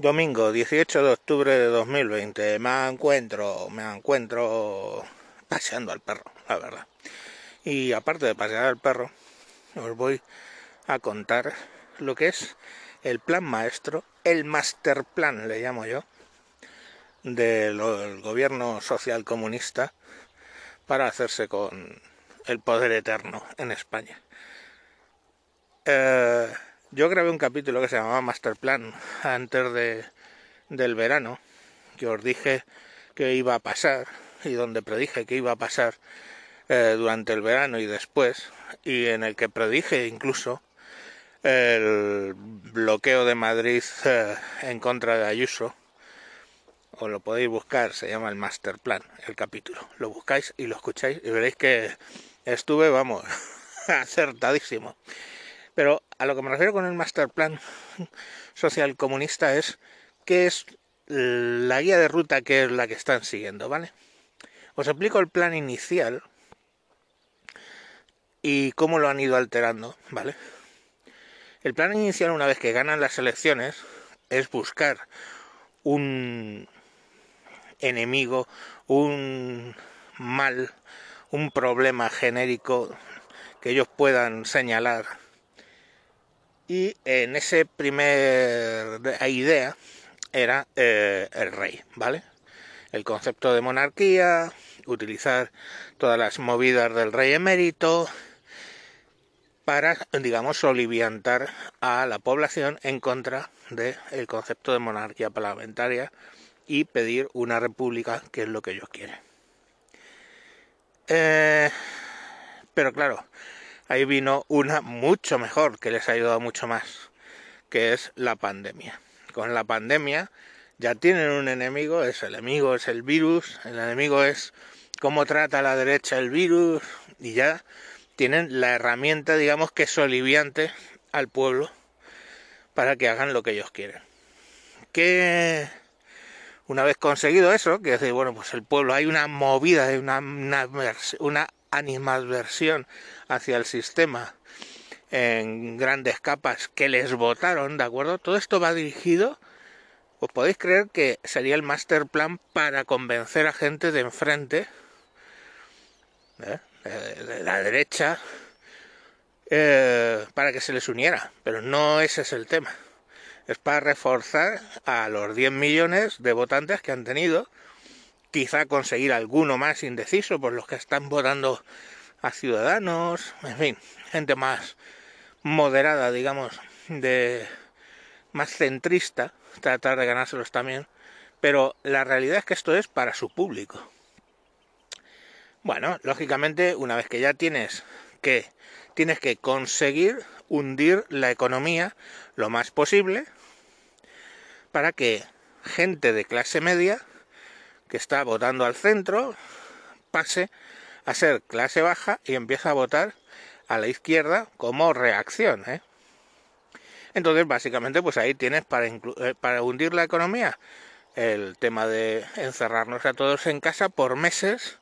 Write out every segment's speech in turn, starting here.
Domingo 18 de octubre de 2020. Me encuentro, me encuentro paseando al perro, la verdad. Y aparte de pasear al perro, os voy a contar lo que es el plan maestro, el master plan, le llamo yo, del gobierno social comunista para hacerse con el poder eterno en España. Eh, yo grabé un capítulo que se llamaba Master Plan antes de, del verano, que os dije que iba a pasar y donde predije que iba a pasar eh, durante el verano y después, y en el que predije incluso el bloqueo de Madrid eh, en contra de Ayuso. Os lo podéis buscar, se llama el Master Plan, el capítulo. Lo buscáis y lo escucháis y veréis que estuve, vamos, acertadísimo. Pero a lo que me refiero con el master plan social comunista es que es la guía de ruta que es la que están siguiendo, ¿vale? Os explico el plan inicial y cómo lo han ido alterando, ¿vale? El plan inicial, una vez que ganan las elecciones, es buscar un enemigo, un mal, un problema genérico que ellos puedan señalar y en ese primer idea era eh, el rey, ¿vale? El concepto de monarquía, utilizar todas las movidas del rey emérito para, digamos, oliviantar a la población en contra del concepto de monarquía parlamentaria y pedir una república, que es lo que ellos quieren. Eh, pero claro, ahí vino una mucho mejor, que les ha ayudado mucho más, que es la pandemia. Con la pandemia ya tienen un enemigo, es el enemigo, es el virus, el enemigo es cómo trata la derecha el virus, y ya tienen la herramienta, digamos, que es oliviante al pueblo para que hagan lo que ellos quieren. Que una vez conseguido eso, que decir, bueno, pues el pueblo, hay una movida, una, una, una animadversión hacia el sistema en grandes capas que les votaron, ¿de acuerdo? Todo esto va dirigido, os podéis creer que sería el master plan para convencer a gente de enfrente, ¿eh? de la derecha, eh, para que se les uniera, pero no ese es el tema. Es para reforzar a los 10 millones de votantes que han tenido quizá conseguir alguno más indeciso por los que están votando a ciudadanos, en fin, gente más moderada, digamos, de más centrista, tratar de ganárselos también, pero la realidad es que esto es para su público. Bueno, lógicamente, una vez que ya tienes que tienes que conseguir hundir la economía lo más posible para que gente de clase media que está votando al centro pase a ser clase baja y empieza a votar a la izquierda como reacción. ¿eh? Entonces, básicamente, pues ahí tienes para, eh, para hundir la economía el tema de encerrarnos a todos en casa por meses,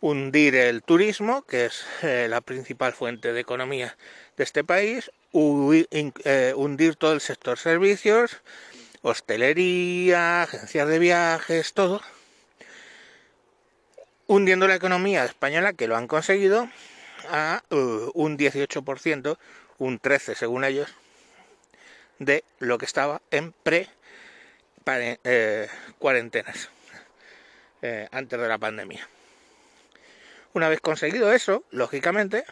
hundir el turismo, que es eh, la principal fuente de economía de este país, hundir todo el sector servicios, hostelería, agencias de viajes, todo hundiendo la economía española, que lo han conseguido, a uh, un 18%, un 13% según ellos, de lo que estaba en pre eh, eh, antes de la pandemia. Una vez conseguido eso, lógicamente,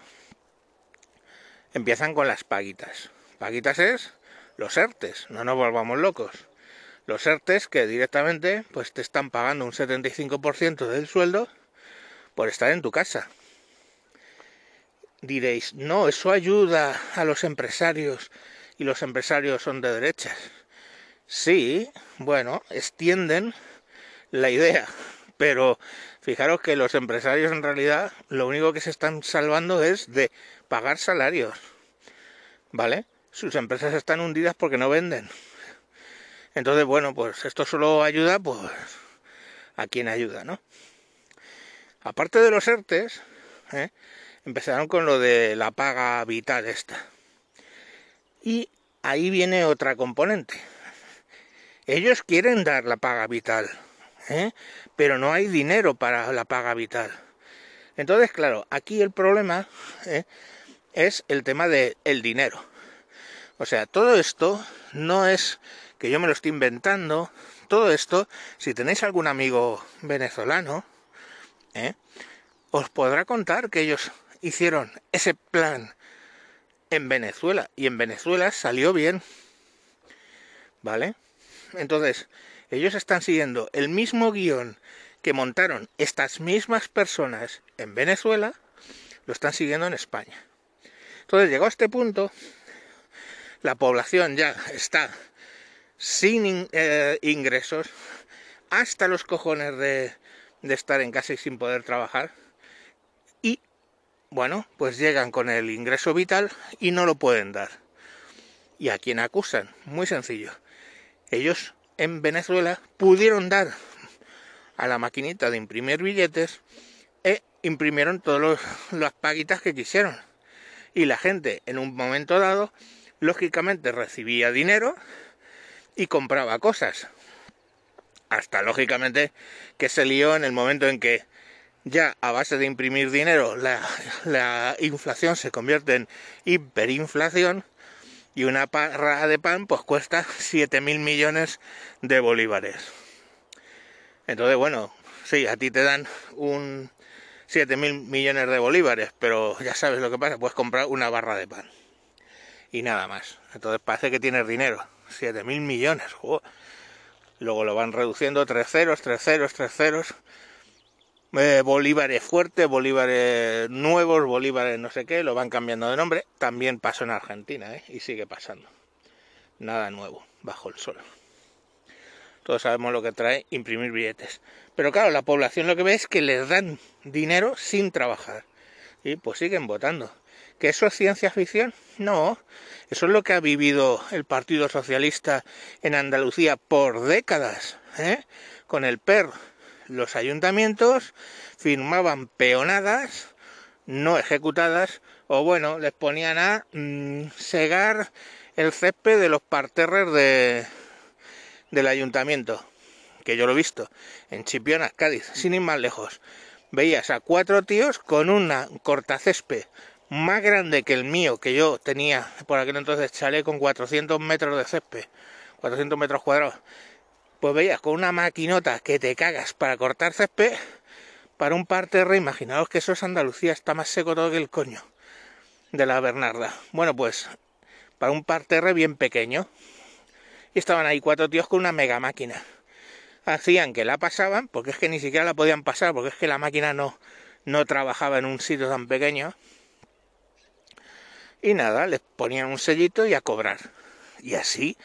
empiezan con las paguitas. Paguitas es los ERTES, no nos volvamos locos. Los ERTES que directamente pues te están pagando un 75% del sueldo por estar en tu casa. Diréis, no, eso ayuda a los empresarios y los empresarios son de derechas. Sí, bueno, extienden la idea, pero fijaros que los empresarios en realidad lo único que se están salvando es de pagar salarios. ¿Vale? Sus empresas están hundidas porque no venden. Entonces, bueno, pues esto solo ayuda pues a quien ayuda, ¿no? Aparte de los ERTES, ¿eh? empezaron con lo de la paga vital esta. Y ahí viene otra componente. Ellos quieren dar la paga vital, ¿eh? pero no hay dinero para la paga vital. Entonces, claro, aquí el problema ¿eh? es el tema del el dinero. O sea, todo esto no es que yo me lo estoy inventando. Todo esto, si tenéis algún amigo venezolano, ¿eh? os podrá contar que ellos hicieron ese plan en Venezuela y en Venezuela salió bien. ¿Vale? Entonces, ellos están siguiendo el mismo guion que montaron estas mismas personas en Venezuela, lo están siguiendo en España. Entonces, llegó a este punto, la población ya está sin eh, ingresos, hasta los cojones de, de estar en casa y sin poder trabajar, y bueno, pues llegan con el ingreso vital y no lo pueden dar. ¿Y a quién acusan? Muy sencillo. Ellos en Venezuela pudieron dar a la maquinita de imprimir billetes e imprimieron todas las paguitas que quisieron. Y la gente en un momento dado, lógicamente recibía dinero y compraba cosas. Hasta lógicamente que se lió en el momento en que ya a base de imprimir dinero la, la inflación se convierte en hiperinflación y una parra de pan pues cuesta 7 mil millones de bolívares. Entonces, bueno, sí, a ti te dan un 7 mil millones de bolívares, pero ya sabes lo que pasa, puedes comprar una barra de pan. Y nada más. Entonces parece que tienes dinero. 7 mil millones. Luego lo van reduciendo, 3 ceros, 3 ceros, 3 ceros. Eh, bolívares fuertes, bolívares nuevos, bolívares no sé qué, lo van cambiando de nombre. También pasó en Argentina, ¿eh? Y sigue pasando. Nada nuevo, bajo el sol. Todos sabemos lo que trae imprimir billetes. Pero claro, la población lo que ve es que les dan dinero sin trabajar. Y pues siguen votando. ¿Que eso es ciencia ficción? No. Eso es lo que ha vivido el Partido Socialista en Andalucía por décadas. ¿eh? Con el PER los ayuntamientos firmaban peonadas no ejecutadas o bueno, les ponían a mm, segar el césped de los parterres de, del ayuntamiento, que yo lo he visto, en Chipiona, Cádiz, sin ir más lejos. Veías a cuatro tíos con una cortacésped más grande que el mío, que yo tenía por aquel entonces chalé con 400 metros de césped, 400 metros cuadrados, pues veías con una maquinota que te cagas para cortar césped, para un parterre, imaginaos que eso es Andalucía, está más seco todo que el coño de la Bernarda. Bueno, pues para un parterre bien pequeño. Y estaban ahí cuatro tíos con una mega máquina. Hacían que la pasaban, porque es que ni siquiera la podían pasar, porque es que la máquina no, no trabajaba en un sitio tan pequeño. Y nada, les ponían un sellito y a cobrar. Y así,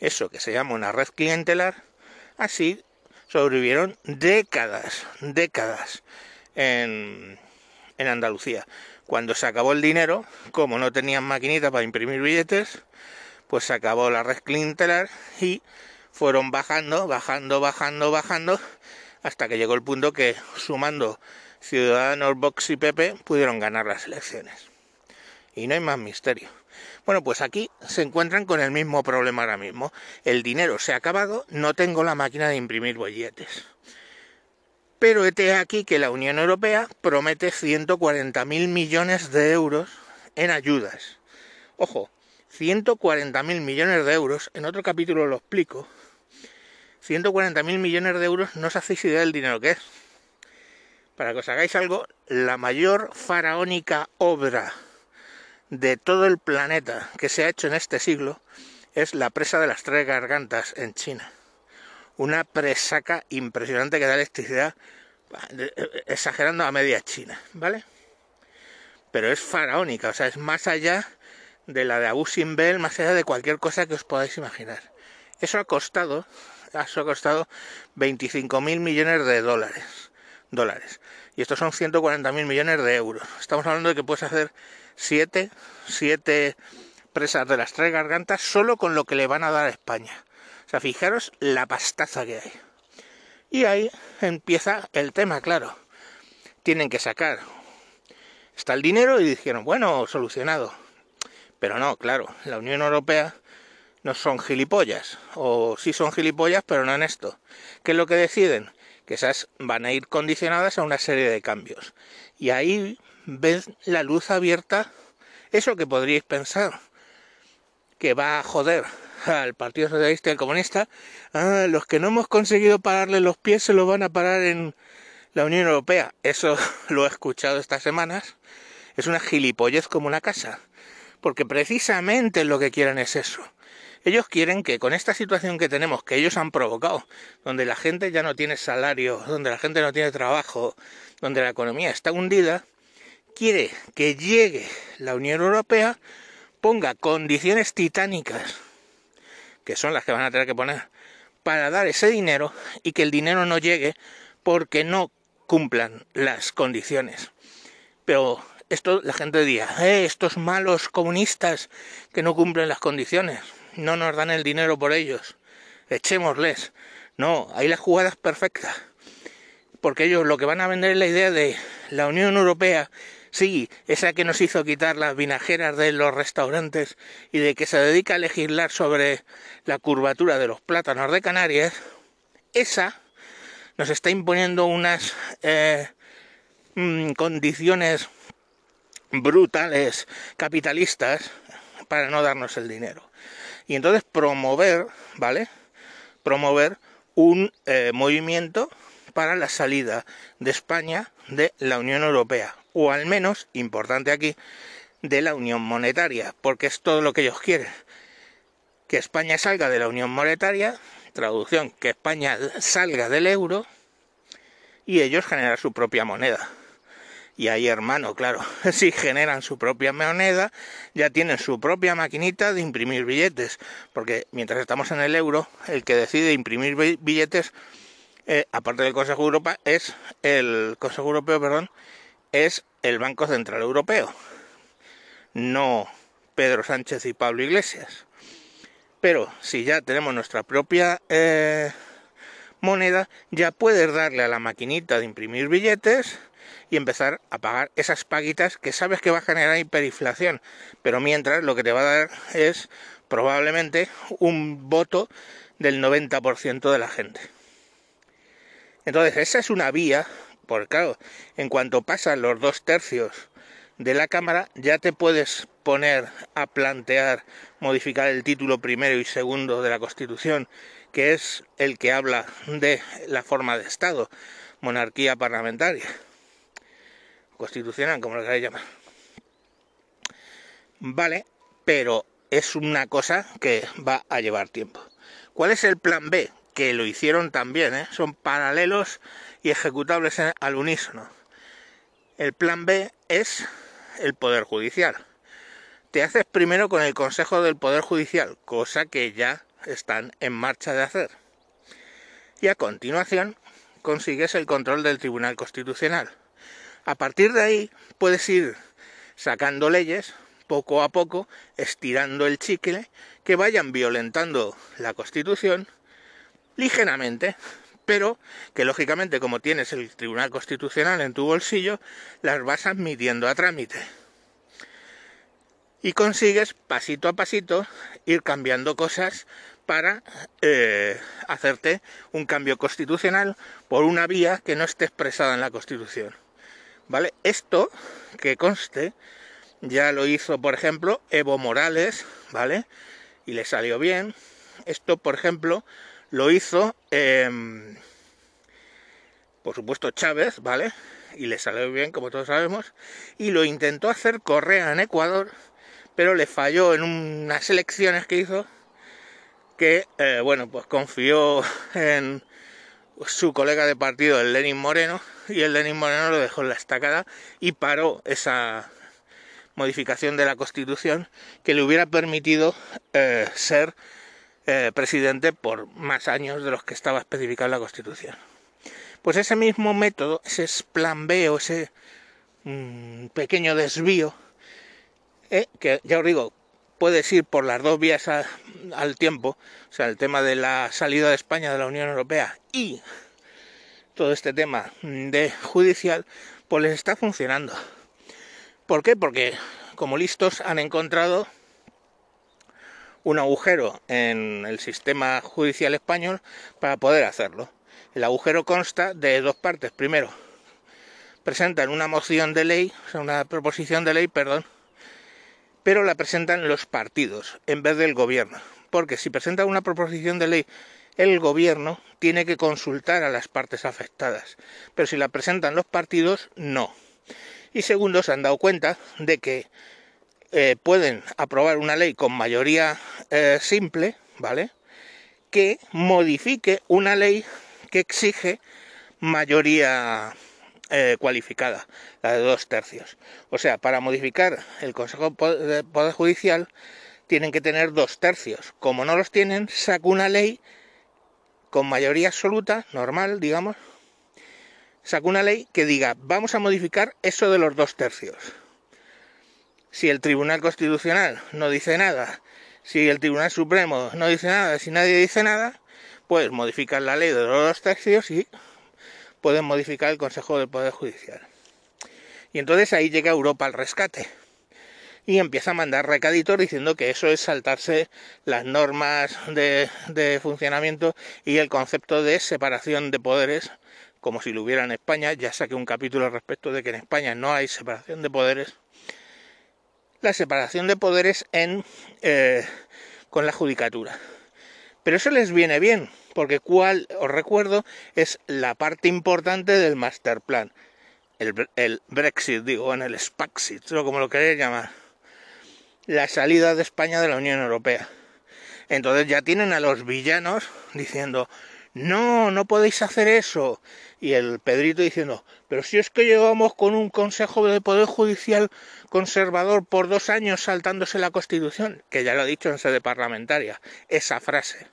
eso que se llama una red clientelar, Así sobrevivieron décadas, décadas en, en Andalucía. Cuando se acabó el dinero, como no tenían maquinita para imprimir billetes, pues se acabó la red clientelar y fueron bajando, bajando, bajando, bajando, hasta que llegó el punto que sumando Ciudadanos, Vox y Pepe pudieron ganar las elecciones. Y no hay más misterio. Bueno, pues aquí se encuentran con el mismo problema ahora mismo. El dinero se ha acabado, no tengo la máquina de imprimir billetes. Pero este aquí que la Unión Europea promete 140.000 millones de euros en ayudas. Ojo, 140.000 millones de euros, en otro capítulo lo explico. 140.000 millones de euros no os hacéis idea del dinero que es. Para que os hagáis algo, la mayor faraónica obra de todo el planeta que se ha hecho en este siglo es la presa de las tres gargantas en China. Una presaca impresionante que da electricidad, exagerando a media China, ¿vale? Pero es faraónica, o sea, es más allá de la de Abu Simbel, más allá de cualquier cosa que os podáis imaginar. Eso ha costado, eso ha costado 25 mil millones de dólares, dólares. Y estos son 140 mil millones de euros. Estamos hablando de que puedes hacer siete, siete presas de las tres gargantas solo con lo que le van a dar a España. O sea, fijaros la pastaza que hay. Y ahí empieza el tema, claro. Tienen que sacar. Está el dinero y dijeron, bueno, solucionado. Pero no, claro, la Unión Europea no son gilipollas, o sí son gilipollas, pero no en esto. ¿Qué es lo que deciden? Que esas van a ir condicionadas a una serie de cambios. Y ahí ves la luz abierta, eso que podríais pensar, que va a joder al Partido Socialista y al Comunista, ah, los que no hemos conseguido pararle los pies se los van a parar en la Unión Europea. Eso lo he escuchado estas semanas. Es una gilipollez como una casa. Porque precisamente lo que quieren es eso. Ellos quieren que con esta situación que tenemos, que ellos han provocado, donde la gente ya no tiene salario, donde la gente no tiene trabajo, donde la economía está hundida, quiere que llegue la Unión Europea, ponga condiciones titánicas, que son las que van a tener que poner, para dar ese dinero y que el dinero no llegue porque no cumplan las condiciones. Pero esto la gente diría, eh, estos malos comunistas que no cumplen las condiciones no nos dan el dinero por ellos, echémosles. No, hay las jugadas perfectas. Porque ellos lo que van a vender es la idea de la Unión Europea, sí, esa que nos hizo quitar las vinajeras de los restaurantes y de que se dedica a legislar sobre la curvatura de los plátanos de Canarias, esa nos está imponiendo unas eh, mm, condiciones brutales capitalistas para no darnos el dinero y entonces promover, ¿vale? Promover un eh, movimiento para la salida de España de la Unión Europea, o al menos, importante aquí, de la Unión Monetaria, porque es todo lo que ellos quieren. Que España salga de la Unión Monetaria, traducción, que España salga del euro y ellos generar su propia moneda. Y ahí, hermano, claro, si generan su propia moneda, ya tienen su propia maquinita de imprimir billetes, porque mientras estamos en el euro, el que decide imprimir billetes, eh, aparte del Consejo Europa, es el Consejo Europeo, perdón, es el Banco Central Europeo, no Pedro Sánchez y Pablo Iglesias. Pero si ya tenemos nuestra propia eh, moneda, ya puedes darle a la maquinita de imprimir billetes y empezar a pagar esas paguitas que sabes que va a generar hiperinflación, pero mientras lo que te va a dar es probablemente un voto del 90% de la gente. Entonces, esa es una vía, porque claro, en cuanto pasan los dos tercios de la Cámara, ya te puedes poner a plantear modificar el título primero y segundo de la Constitución, que es el que habla de la forma de Estado, monarquía parlamentaria constitucional, como lo queráis llamar. Vale, pero es una cosa que va a llevar tiempo. ¿Cuál es el plan B? Que lo hicieron también, ¿eh? son paralelos y ejecutables al unísono. El plan B es el Poder Judicial. Te haces primero con el Consejo del Poder Judicial, cosa que ya están en marcha de hacer. Y a continuación consigues el control del Tribunal Constitucional. A partir de ahí puedes ir sacando leyes poco a poco, estirando el chicle, que vayan violentando la Constitución ligeramente, pero que lógicamente como tienes el Tribunal Constitucional en tu bolsillo, las vas admitiendo a trámite. Y consigues pasito a pasito ir cambiando cosas para eh, hacerte un cambio constitucional por una vía que no esté expresada en la Constitución. ¿Vale? Esto, que conste, ya lo hizo, por ejemplo, Evo Morales, ¿vale? Y le salió bien. Esto, por ejemplo, lo hizo, por supuesto, Chávez, ¿vale? Y le salió bien, como todos sabemos. Y lo intentó hacer Correa en Ecuador, pero le falló en unas elecciones que hizo, que, eh, bueno, pues confió en su colega de partido, el Lenin Moreno, y el Lenin Moreno lo dejó en la estacada y paró esa modificación de la Constitución que le hubiera permitido eh, ser eh, presidente por más años de los que estaba especificado en la Constitución. Pues ese mismo método, ese plan B o ese mm, pequeño desvío, eh, que ya os digo, puedes ir por las dos vías al tiempo, o sea, el tema de la salida de España de la Unión Europea y todo este tema de judicial, pues les está funcionando. ¿Por qué? Porque como listos han encontrado un agujero en el sistema judicial español para poder hacerlo. El agujero consta de dos partes. Primero, presentan una moción de ley, o sea, una proposición de ley, perdón, pero la presentan los partidos en vez del gobierno. Porque si presentan una proposición de ley el gobierno, tiene que consultar a las partes afectadas. Pero si la presentan los partidos, no. Y segundo, se han dado cuenta de que eh, pueden aprobar una ley con mayoría eh, simple, ¿vale? Que modifique una ley que exige mayoría eh, cualificada, la de dos tercios. O sea, para modificar el Consejo de Poder Judicial tienen que tener dos tercios. Como no los tienen, saca una ley con mayoría absoluta, normal, digamos, saca una ley que diga, vamos a modificar eso de los dos tercios. Si el Tribunal Constitucional no dice nada, si el Tribunal Supremo no dice nada, si nadie dice nada, pues modifican la ley de los dos tercios y pueden modificar el Consejo del Poder Judicial. Y entonces ahí llega Europa al rescate y empieza a mandar recaditos diciendo que eso es saltarse las normas de, de, funcionamiento y el concepto de separación de poderes, como si lo hubiera en España. Ya saqué un capítulo respecto de que en España no hay separación de poderes. La separación de poderes en, eh, con la judicatura. Pero eso les viene bien, porque cual, os recuerdo, es la parte importante del master plan. El, el Brexit, digo, en el Spaxit, o como lo queréis llamar. La salida de España de la Unión Europea. Entonces ya tienen a los villanos diciendo, no, no podéis hacer eso. Y el Pedrito diciendo, pero si es que llevamos con un Consejo de Poder Judicial conservador por dos años saltándose la Constitución, que ya lo he dicho en sede parlamentaria, esa frase.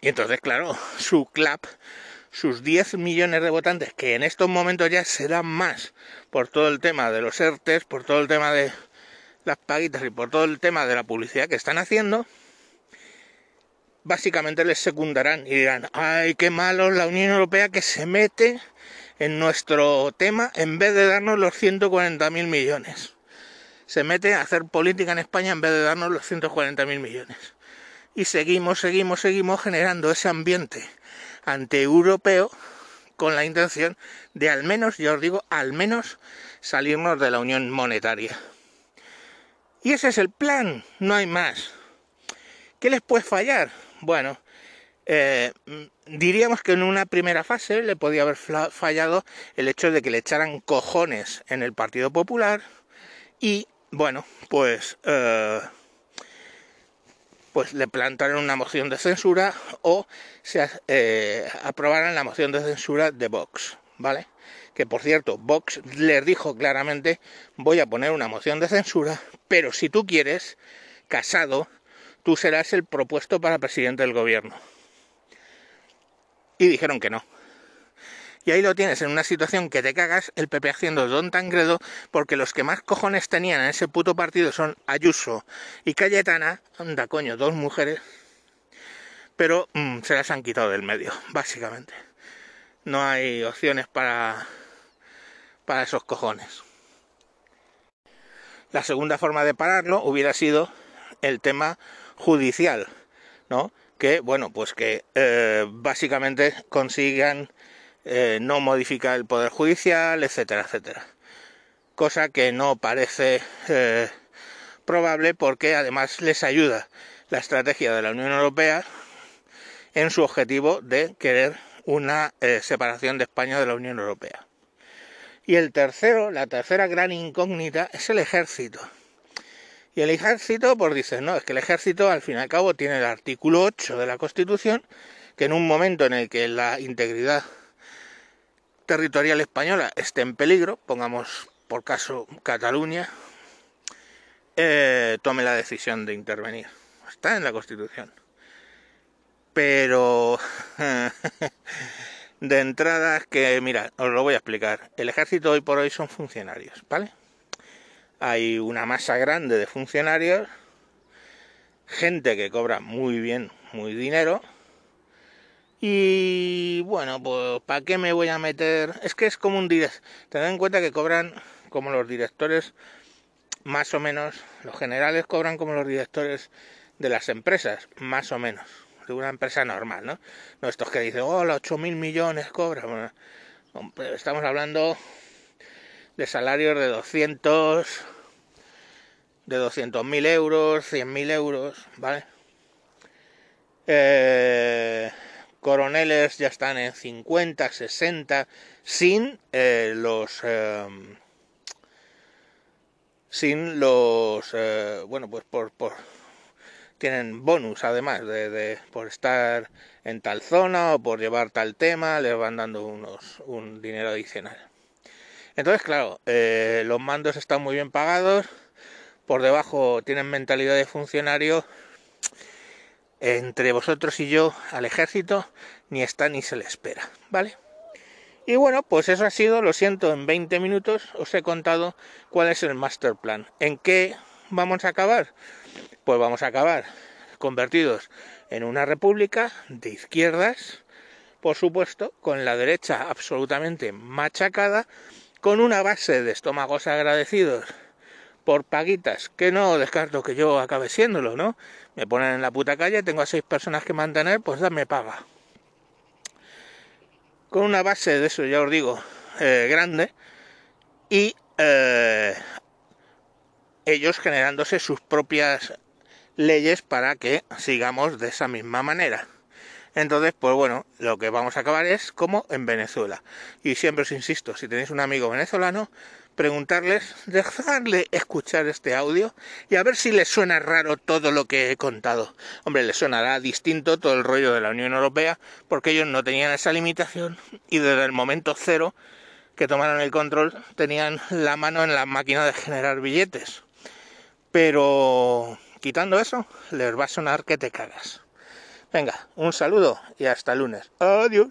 Y entonces, claro, su CLAP, sus 10 millones de votantes, que en estos momentos ya serán más por todo el tema de los ERTES, por todo el tema de las paguitas y por todo el tema de la publicidad que están haciendo, básicamente les secundarán y dirán, ay, qué malo la Unión Europea que se mete en nuestro tema en vez de darnos los 140.000 millones. Se mete a hacer política en España en vez de darnos los 140.000 millones y seguimos, seguimos, seguimos generando ese ambiente anti-europeo con la intención de al menos, yo os digo, al menos salirnos de la unión monetaria. Y ese es el plan, no hay más. ¿Qué les puede fallar? Bueno, eh, diríamos que en una primera fase le podía haber fallado el hecho de que le echaran cojones en el Partido Popular y, bueno, pues... Eh, pues le plantaron una moción de censura o se eh, aprobaran la moción de censura de Vox, ¿vale? Que por cierto, Vox les dijo claramente, voy a poner una moción de censura, pero si tú quieres, casado, tú serás el propuesto para presidente del gobierno. Y dijeron que no. Y ahí lo tienes en una situación que te cagas, el PP haciendo don tangredo, porque los que más cojones tenían en ese puto partido son Ayuso y Cayetana, anda coño, dos mujeres, pero mm, se las han quitado del medio, básicamente. No hay opciones para, para esos cojones. La segunda forma de pararlo hubiera sido el tema judicial, ¿no? Que, bueno, pues que eh, básicamente consigan eh, no modifica el poder judicial, etcétera, etcétera. Cosa que no parece eh, probable porque además les ayuda la estrategia de la Unión Europea en su objetivo de querer una separación de España de la Unión Europea. Y el tercero, la tercera gran incógnita es el ejército. Y el ejército, pues dice, no, es que el ejército al fin y al cabo tiene el artículo 8 de la Constitución, que en un momento en el que la integridad territorial española esté en peligro, pongamos por caso Cataluña, eh, tome la decisión de intervenir. Está en la Constitución. Pero de entrada que, mira, os lo voy a explicar. El ejército hoy por hoy son funcionarios, ¿vale? Hay una masa grande de funcionarios, gente que cobra muy bien, muy dinero, y bueno, pues ¿para qué me voy a meter? Es que es como un director. Tened en cuenta que cobran como los directores más o menos, los generales cobran como los directores de las empresas, más o menos, de una empresa normal, ¿no? No estos que dicen, oh, los 8 mil millones cobran. estamos hablando de salarios de 200, de 200.000 euros, 100.000 euros, ¿vale? Eh, coroneles ya están en 50, 60, sin eh, los... Eh, sin los... bueno, pues por, por... Tienen bonus además de, de, por estar en tal zona o por llevar tal tema, les van dando unos, un dinero adicional. Entonces, claro, los mandos están muy bien pagados, por debajo tienen mentalidad de funcionario, entre vosotros y yo al ejército ni está ni se le espera, ¿vale? Y bueno, pues eso ha sido, lo siento, en 20 minutos os he contado cuál es el master plan. ¿En qué vamos a acabar? Pues vamos a acabar convertidos en una república de izquierdas, por supuesto, con la derecha absolutamente machacada, con una base de estómagos agradecidos por paguitas, que no descarto que yo acabe siéndolo, ¿no? Me ponen en la puta calle, tengo a seis personas que mantener, pues dame paga. Con una base de eso, ya os digo, eh, grande, y eh, ellos generándose sus propias leyes para que sigamos de esa misma manera. Entonces, pues bueno, lo que vamos a acabar es como en Venezuela. Y siempre os insisto, si tenéis un amigo venezolano, preguntarles, dejarle escuchar este audio y a ver si les suena raro todo lo que he contado. Hombre, les sonará distinto todo el rollo de la Unión Europea porque ellos no tenían esa limitación y desde el momento cero que tomaron el control tenían la mano en la máquina de generar billetes. Pero quitando eso, les va a sonar que te cagas. Venga, un saludo y hasta lunes. Adiós.